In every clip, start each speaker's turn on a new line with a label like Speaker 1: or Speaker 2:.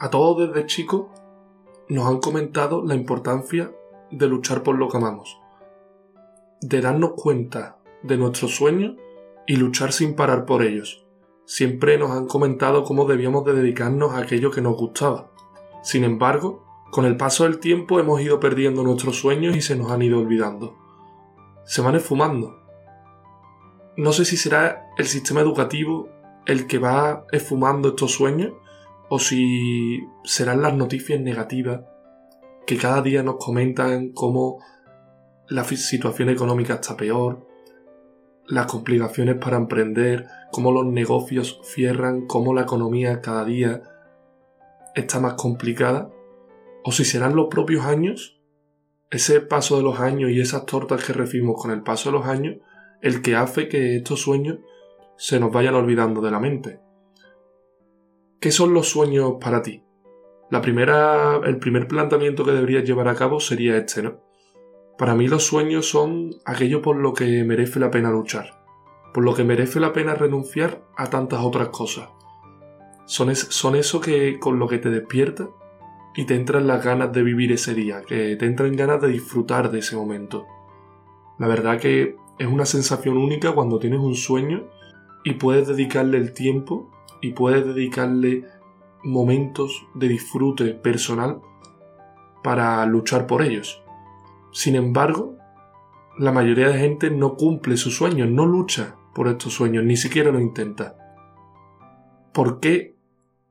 Speaker 1: A todos desde chicos nos han comentado la importancia de luchar por lo que amamos, de darnos cuenta de nuestros sueños y luchar sin parar por ellos. Siempre nos han comentado cómo debíamos de dedicarnos a aquello que nos gustaba. Sin embargo, con el paso del tiempo hemos ido perdiendo nuestros sueños y se nos han ido olvidando. Se van esfumando. No sé si será el sistema educativo el que va esfumando estos sueños o si serán las noticias negativas que cada día nos comentan cómo la situación económica está peor, las complicaciones para emprender, cómo los negocios cierran, cómo la economía cada día está más complicada, o si serán los propios años, ese paso de los años y esas tortas que recibimos con el paso de los años, el que hace que estos sueños se nos vayan olvidando de la mente. ¿Qué son los sueños para ti? La primera, el primer planteamiento que deberías llevar a cabo sería este, ¿no? Para mí los sueños son aquello por lo que merece la pena luchar, por lo que merece la pena renunciar a tantas otras cosas. Son, son eso que con lo que te despierta y te entran las ganas de vivir ese día, que te entran ganas de disfrutar de ese momento. La verdad que es una sensación única cuando tienes un sueño y puedes dedicarle el tiempo y puedes dedicarle momentos de disfrute personal para luchar por ellos. Sin embargo, la mayoría de gente no cumple sus sueños, no lucha por estos sueños, ni siquiera lo intenta. ¿Por qué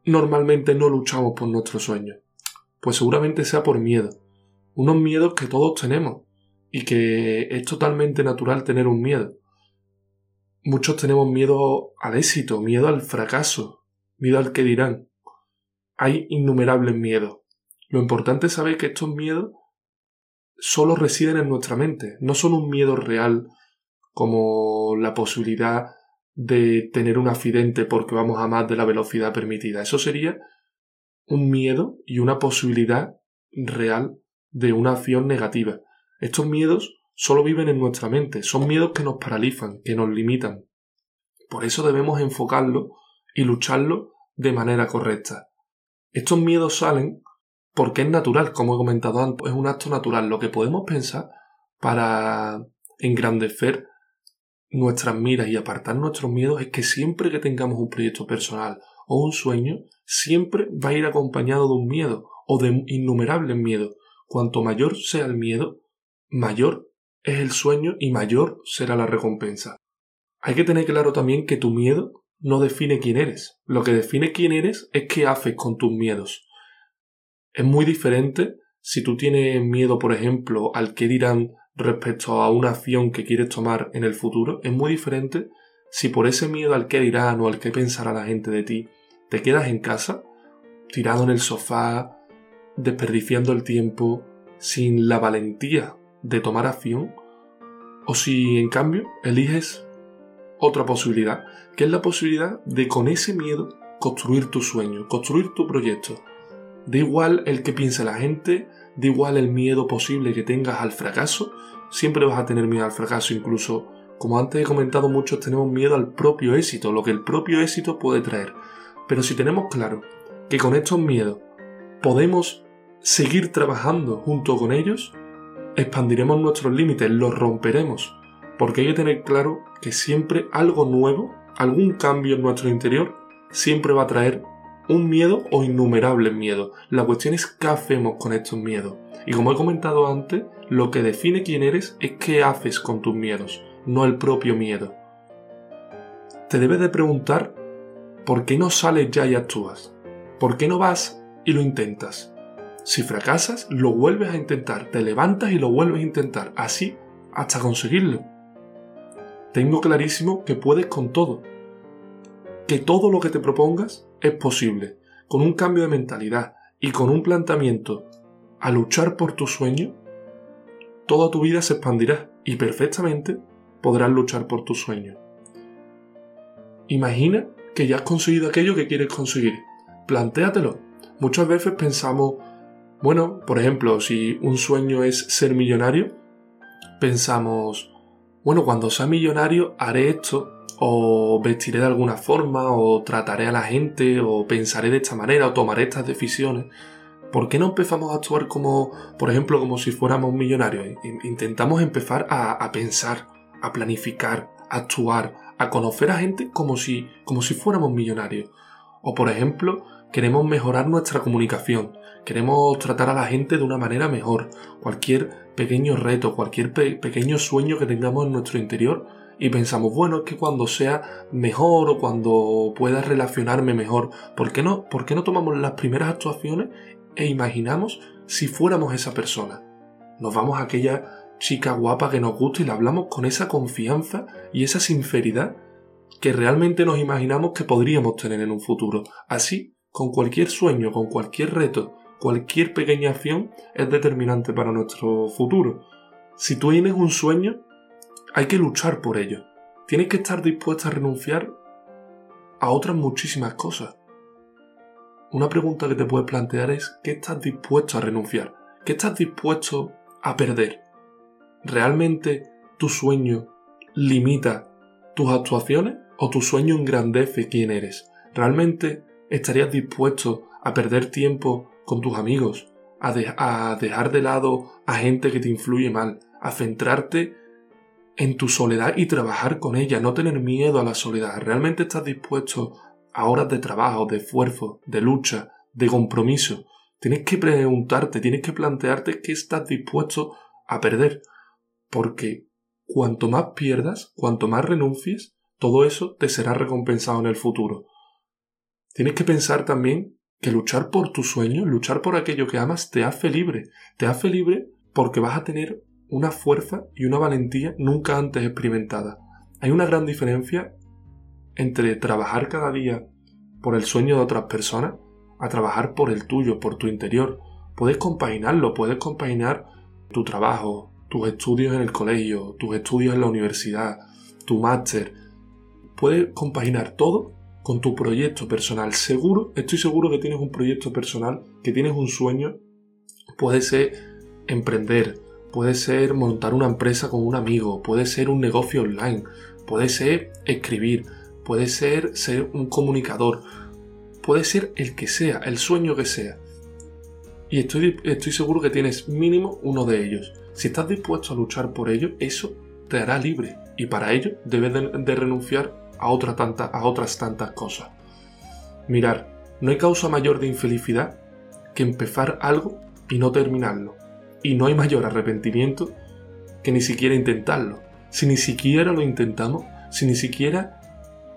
Speaker 1: normalmente no luchamos por nuestros sueños? Pues seguramente sea por miedo. Unos miedos que todos tenemos y que es totalmente natural tener un miedo. Muchos tenemos miedo al éxito, miedo al fracaso, miedo al que dirán. Hay innumerables miedos. Lo importante es saber que estos miedos solo residen en nuestra mente, no son un miedo real como la posibilidad de tener un accidente porque vamos a más de la velocidad permitida. Eso sería un miedo y una posibilidad real de una acción negativa. Estos miedos solo viven en nuestra mente, son miedos que nos paralizan, que nos limitan. Por eso debemos enfocarlo y lucharlo de manera correcta. Estos miedos salen porque es natural, como he comentado antes, es un acto natural. Lo que podemos pensar para engrandecer nuestras miras y apartar nuestros miedos es que siempre que tengamos un proyecto personal o un sueño, siempre va a ir acompañado de un miedo o de innumerables miedos. Cuanto mayor sea el miedo, mayor es el sueño y mayor será la recompensa. Hay que tener claro también que tu miedo no define quién eres. Lo que define quién eres es qué haces con tus miedos. Es muy diferente si tú tienes miedo, por ejemplo, al que dirán respecto a una acción que quieres tomar en el futuro. Es muy diferente si por ese miedo al que dirán o al que pensará la gente de ti, te quedas en casa, tirado en el sofá, desperdiciando el tiempo, sin la valentía de tomar acción, o si en cambio eliges otra posibilidad, que es la posibilidad de con ese miedo construir tu sueño, construir tu proyecto, Da igual el que piense la gente, da igual el miedo posible que tengas al fracaso, siempre vas a tener miedo al fracaso, incluso, como antes he comentado, muchos tenemos miedo al propio éxito, lo que el propio éxito puede traer. Pero si tenemos claro que con estos miedos podemos seguir trabajando junto con ellos, expandiremos nuestros límites, los romperemos, porque hay que tener claro que siempre algo nuevo, algún cambio en nuestro interior, siempre va a traer un miedo o innumerables miedos. La cuestión es qué hacemos con estos miedos. Y como he comentado antes, lo que define quién eres es qué haces con tus miedos, no el propio miedo. Te debes de preguntar por qué no sales ya y actúas. ¿Por qué no vas y lo intentas? Si fracasas, lo vuelves a intentar, te levantas y lo vuelves a intentar, así hasta conseguirlo. Tengo clarísimo que puedes con todo, que todo lo que te propongas es posible. Con un cambio de mentalidad y con un planteamiento a luchar por tu sueño, toda tu vida se expandirá y perfectamente podrás luchar por tu sueño. Imagina que ya has conseguido aquello que quieres conseguir. Plantéatelo. Muchas veces pensamos, bueno, por ejemplo, si un sueño es ser millonario, pensamos, bueno, cuando sea millonario haré esto o vestiré de alguna forma, o trataré a la gente, o pensaré de esta manera, o tomaré estas decisiones. ¿Por qué no empezamos a actuar como, por ejemplo, como si fuéramos millonarios? Intentamos empezar a, pensar, a planificar, a actuar, a conocer a gente como si, como si fuéramos millonarios. O por ejemplo, queremos mejorar nuestra comunicación, queremos tratar a la gente de una manera mejor. Cualquier pequeño reto, cualquier pequeño sueño que tengamos en nuestro interior, y pensamos, bueno, es que cuando sea mejor o cuando pueda relacionarme mejor, ¿por qué no, por qué no tomamos las primeras actuaciones e imaginamos si fuéramos esa persona? Nos vamos a aquella chica guapa que nos gusta y le hablamos con esa confianza y esa sinceridad que realmente nos imaginamos que podríamos tener en un futuro. Así, con cualquier sueño, con cualquier reto, cualquier pequeña acción es determinante para nuestro futuro. Si tú tienes un sueño, hay que luchar por ello. Tienes que estar dispuesta a renunciar a otras muchísimas cosas. Una pregunta que te puedes plantear es ¿qué estás dispuesto a renunciar? ¿Qué estás dispuesto a perder? ¿Realmente tu sueño limita tus actuaciones o tu sueño engrandece quién eres? ¿Realmente estarías dispuesto a perder tiempo con tus amigos, a, a dejar de lado a gente que te influye mal, a centrarte en tu soledad y trabajar con ella, no tener miedo a la soledad? ¿Realmente estás dispuesto a horas de trabajo, de esfuerzo, de lucha, de compromiso? Tienes que preguntarte, tienes que plantearte qué estás dispuesto a perder. Porque cuanto más pierdas, cuanto más renuncies, todo eso te será recompensado en el futuro. Tienes que pensar también que luchar por tu sueño, luchar por aquello que amas, te hace libre. Te hace libre porque vas a tener una fuerza y una valentía nunca antes experimentada. Hay una gran diferencia entre trabajar cada día por el sueño de otras personas a trabajar por el tuyo, por tu interior. Puedes compaginarlo, puedes compaginar tu trabajo, tus estudios en el colegio, tus estudios en la universidad, tu máster. Puedes compaginar todo con tu proyecto personal. Seguro, estoy seguro que tienes un proyecto personal, que tienes un sueño. Puede ser emprender, puede ser montar una empresa con un amigo, puede ser un negocio online, puede ser escribir, puede ser ser un comunicador, puede ser el que sea, el sueño que sea. Y estoy, estoy seguro que tienes mínimo uno de ellos. Si estás dispuesto a luchar por ello, eso te hará libre. Y para ello debes de, renunciar a, otra tanta, a otras tantas cosas. Mirar, no hay causa mayor de infelicidad que empezar algo y no terminarlo. Y no hay mayor arrepentimiento que ni siquiera intentarlo. Si ni siquiera lo intentamos, si ni siquiera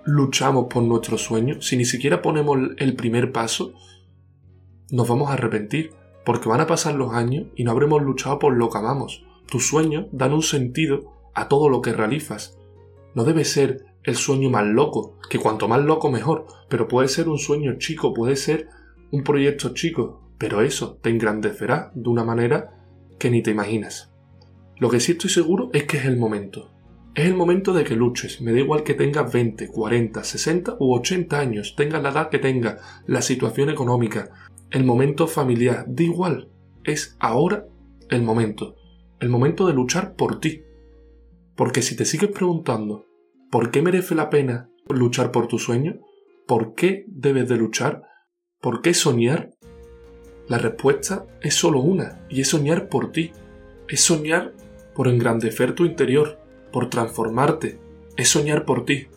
Speaker 1: luchamos por nuestro sueño, si ni siquiera ponemos el primer paso, nos vamos a arrepentir porque van a pasar los años y no habremos luchado por lo que amamos. Tus sueños dan un sentido a todo lo que realizas. No debe ser el sueño más loco, que cuanto más loco mejor, pero puede ser un sueño chico, puede ser un proyecto chico, pero eso te engrandecerá de una manera que ni te imaginas. Lo que sí estoy seguro es que es el momento. Es el momento de que luches, me da igual que tengas 20, 40, 60 u 80 años, tengas la edad que tengas, la situación económica, el momento familiar, da igual, es ahora el momento, el momento de luchar por ti. Porque si te sigues preguntando, ¿por qué merece la pena luchar por tu sueño? ¿Por qué debes de luchar? ¿Por qué soñar? La respuesta es solo una, y es soñar por ti. Es soñar por engrandecer tu interior, por transformarte. Es soñar por ti,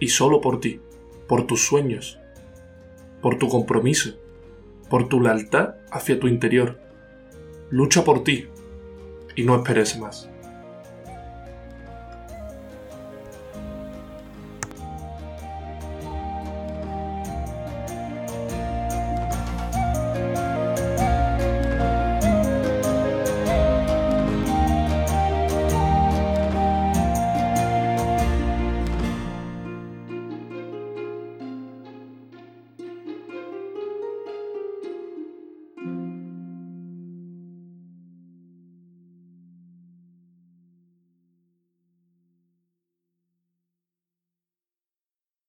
Speaker 1: y solo por ti, por tus sueños, por tu compromiso, por tu lealtad hacia tu interior. Lucha por ti y no esperes más.